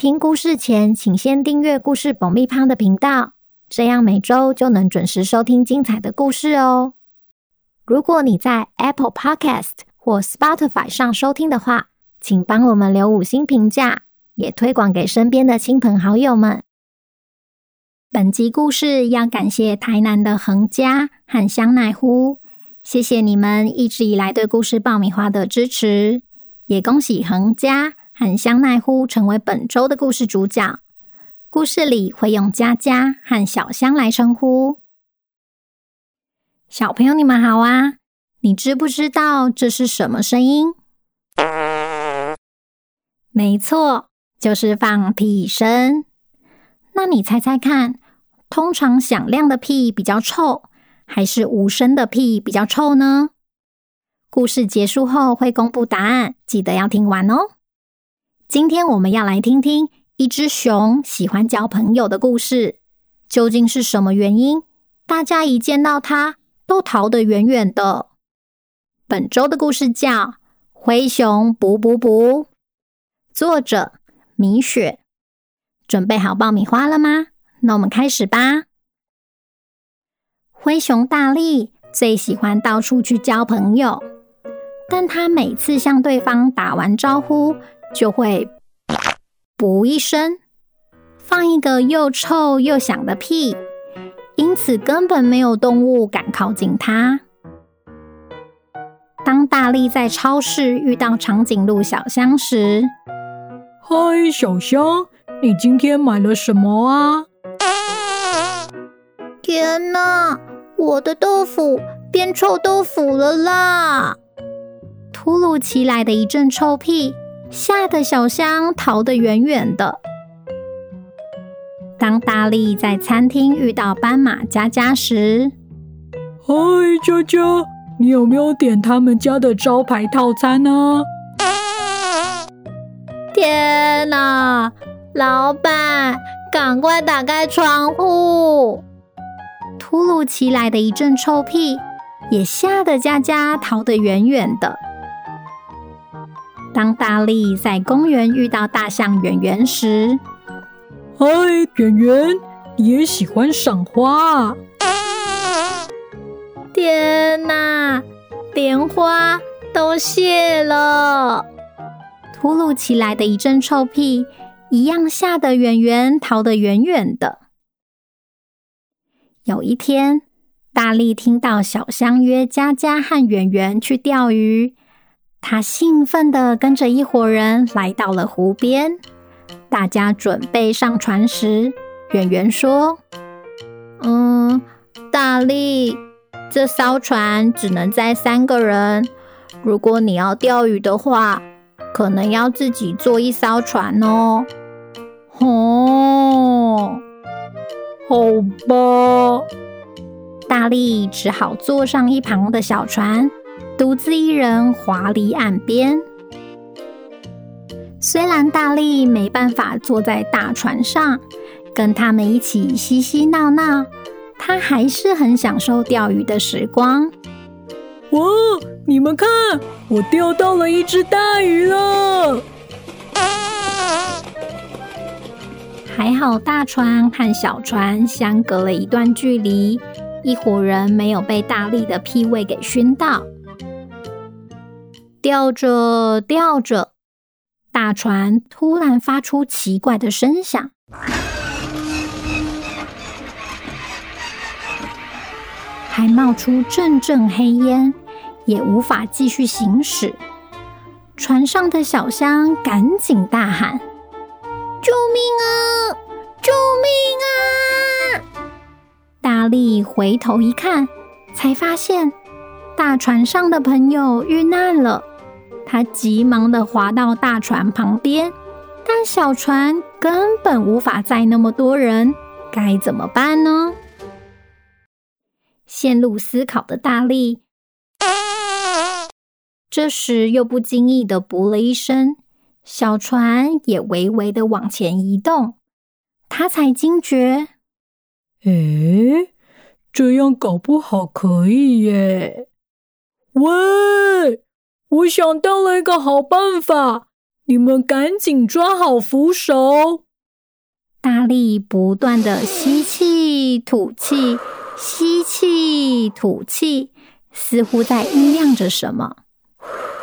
听故事前，请先订阅故事爆米花的频道，这样每周就能准时收听精彩的故事哦。如果你在 Apple Podcast 或 Spotify 上收听的话，请帮我们留五星评价，也推广给身边的亲朋好友们。本集故事要感谢台南的恒家和香奈乎，谢谢你们一直以来对故事爆米花的支持，也恭喜恒家。和香奈乎成为本周的故事主角。故事里会用佳佳和小香来称呼。小朋友，你们好啊！你知不知道这是什么声音？没错，就是放屁声。那你猜猜看，通常响亮的屁比较臭，还是无声的屁比较臭呢？故事结束后会公布答案，记得要听完哦。今天我们要来听听一只熊喜欢交朋友的故事。究竟是什么原因？大家一见到它都逃得远远的。本周的故事叫《灰熊补补补》，作者米雪。准备好爆米花了吗？那我们开始吧。灰熊大力最喜欢到处去交朋友，但他每次向对方打完招呼，就会“噗”一声，放一个又臭又响的屁，因此根本没有动物敢靠近它。当大力在超市遇到长颈鹿小香时，“嗨，小香，你今天买了什么啊？”“天哪，我的豆腐变臭豆腐了啦！”突如其来的一阵臭屁。吓得小香逃得远远的。当大力在餐厅遇到斑马佳佳时，嗨，佳佳，你有没有点他们家的招牌套餐呢？天哪，老板，赶快打开窗户！突如其来的一阵臭屁，也吓得佳佳逃得远远的。当大力在公园遇到大象圆圆时，嗨，圆圆，你也喜欢赏花啊？天哪，莲花都谢了！突如其来的一阵臭屁，一样吓得圆圆逃得远远的。有一天，大力听到小香约佳佳和圆圆去钓鱼。他兴奋地跟着一伙人来到了湖边。大家准备上船时，圆圆说：“嗯，大力，这艘船只能载三个人。如果你要钓鱼的话，可能要自己坐一艘船哦。”“哦，好吧。”大力只好坐上一旁的小船。独自一人划离岸边。虽然大力没办法坐在大船上，跟他们一起嬉嬉闹闹，他还是很享受钓鱼的时光。哇！你们看，我钓到了一只大鱼了！还好大船和小船相隔了一段距离，一伙人没有被大力的屁味给熏到。吊着吊着，大船突然发出奇怪的声响，还冒出阵阵黑烟，也无法继续行驶。船上的小香赶紧大喊：“救命啊！救命啊！”大力回头一看，才发现大船上的朋友遇难了。他急忙地划到大船旁边，但小船根本无法载那么多人，该怎么办呢？陷入思考的大力，这时又不经意的噗了一声，小船也微微的往前移动。他才惊觉，诶，这样搞不好可以耶！喂，我想到了一个好办法，你们赶紧抓好扶手。大力不断的吸气、吐气。吸气，吐气，似乎在酝酿着什么。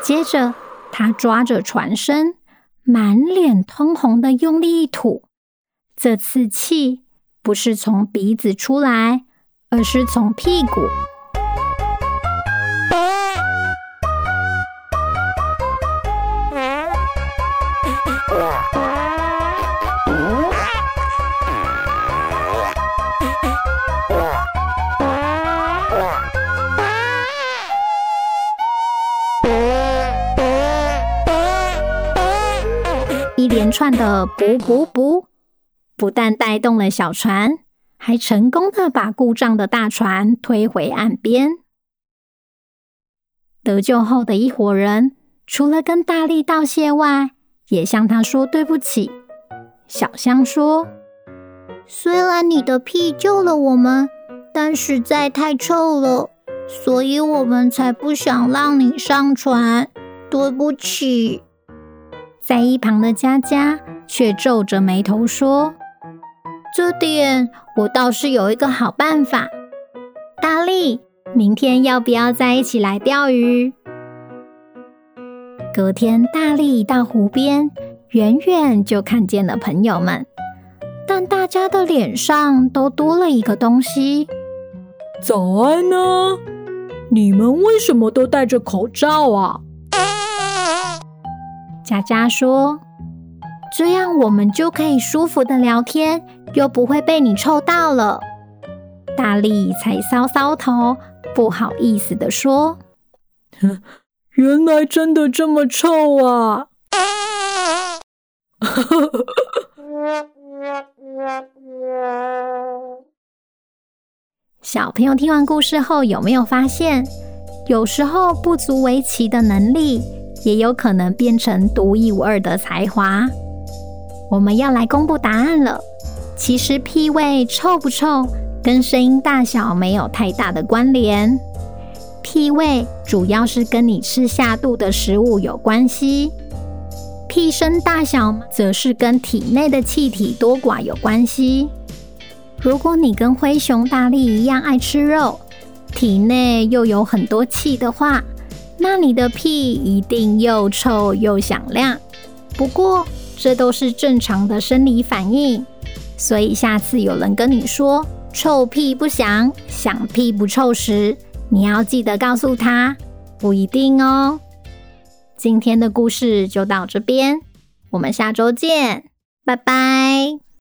接着，他抓着船身，满脸通红的用力一吐。这次气不是从鼻子出来，而是从屁股。串的“噗噗噗”，不但带动了小船，还成功的把故障的大船推回岸边。得救后的一伙人，除了跟大力道谢外，也向他说对不起。小香说：“虽然你的屁救了我们，但实在太臭了，所以我们才不想让你上船。对不起。”在一旁的佳佳却皱着眉头说：“这点我倒是有一个好办法。大力，明天要不要再一起来钓鱼？”隔天，大力到湖边，远远就看见了朋友们，但大家的脸上都多了一个东西。早安呢？你们为什么都戴着口罩啊？佳佳说：“这样我们就可以舒服的聊天，又不会被你臭到了。”大力才搔搔头，不好意思的说：“原来真的这么臭啊！” 小朋友听完故事后，有没有发现，有时候不足为奇的能力，也有可能变成独一无二的才华。我们要来公布答案了。其实屁味臭不臭，跟声音大小没有太大的关联。屁味主要是跟你吃下肚的食物有关系，屁声大小则是跟体内的气体多寡有关系。如果你跟灰熊大力一样爱吃肉，体内又有很多气的话，那你的屁一定又臭又响亮，不过这都是正常的生理反应，所以下次有人跟你说臭屁不响，响屁不臭时，你要记得告诉他，不一定哦。今天的故事就到这边，我们下周见，拜拜。